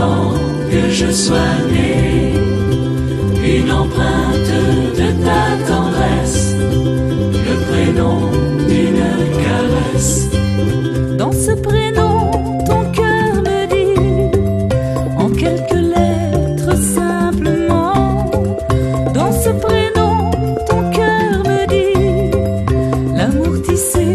avant que je sois né, une empreinte.